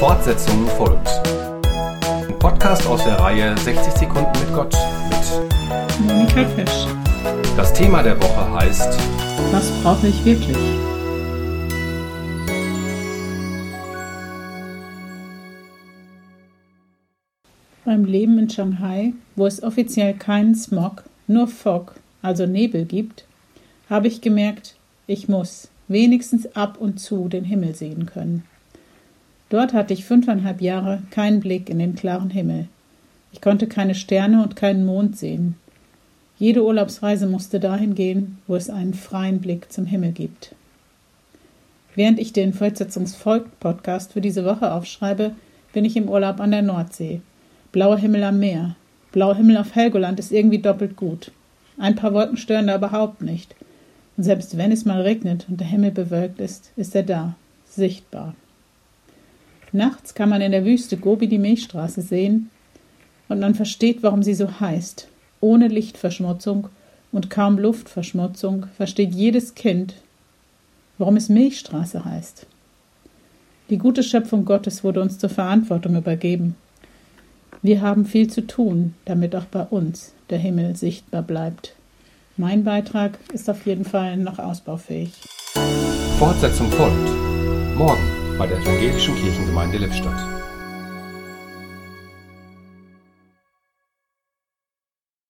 Fortsetzung folgt. Ein Podcast aus der Reihe 60 Sekunden mit Gott mit Monika Fisch. Das Thema der Woche heißt Was brauche ich wirklich? Beim Leben in Shanghai, wo es offiziell keinen Smog, nur Fog, also Nebel gibt, habe ich gemerkt, ich muss wenigstens ab und zu den Himmel sehen können. Dort hatte ich fünfeinhalb Jahre keinen Blick in den klaren Himmel. Ich konnte keine Sterne und keinen Mond sehen. Jede Urlaubsreise musste dahin gehen, wo es einen freien Blick zum Himmel gibt. Während ich den Fortsetzungsfolg-Podcast für diese Woche aufschreibe, bin ich im Urlaub an der Nordsee. Blauer Himmel am Meer. Blauer Himmel auf Helgoland ist irgendwie doppelt gut. Ein paar Wolken stören da überhaupt nicht. Und selbst wenn es mal regnet und der Himmel bewölkt ist, ist er da, sichtbar. Nachts kann man in der Wüste Gobi die Milchstraße sehen und man versteht, warum sie so heißt. Ohne Lichtverschmutzung und kaum Luftverschmutzung versteht jedes Kind, warum es Milchstraße heißt. Die gute Schöpfung Gottes wurde uns zur Verantwortung übergeben. Wir haben viel zu tun, damit auch bei uns der Himmel sichtbar bleibt. Mein Beitrag ist auf jeden Fall noch ausbaufähig. Fortsetzung folgt. Morgen bei der Evangelischen Kirchengemeinde Lippstadt.